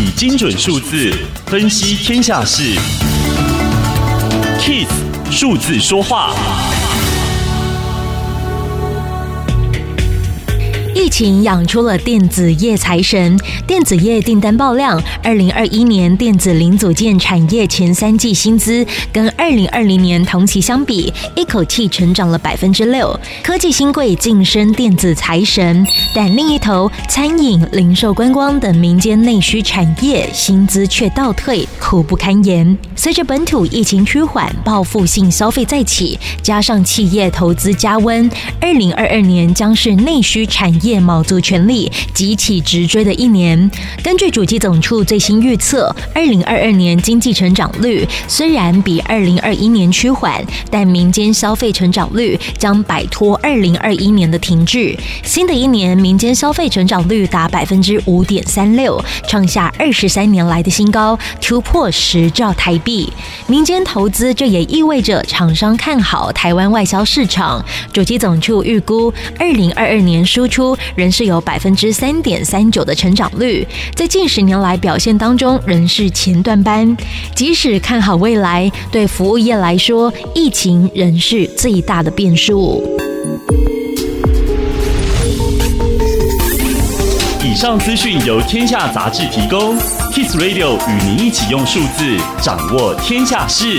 以精准数字分析天下事，KISS 数字说话。疫情养出了电子业财神，电子业订单爆量。二零二一年电子零组件产业前三季薪资跟二零二零年同期相比，一口气成长了百分之六。科技新贵晋升电子财神，但另一头，餐饮、零售、观光等民间内需产业薪资却倒退，苦不堪言。随着本土疫情趋缓，报复性消费再起，加上企业投资加温，二零二二年将是内需产业。卯足全力、急起直追的一年。根据主机总处最新预测，二零二二年经济成长率虽然比二零二一年趋缓，但民间消费成长率将摆脱二零二一年的停滞。新的一年民间消费成长率达百分之五点三六，创下二十三年来的新高，突破十兆台币。民间投资，这也意味着厂商看好台湾外销市场。主机总处预估，二零二二年输出。仍是有百分之三点三九的成长率，在近十年来表现当中仍是前段班。即使看好未来，对服务业来说，疫情仍是最大的变数。以上资讯由天下杂志提供，Kiss Radio 与您一起用数字掌握天下事。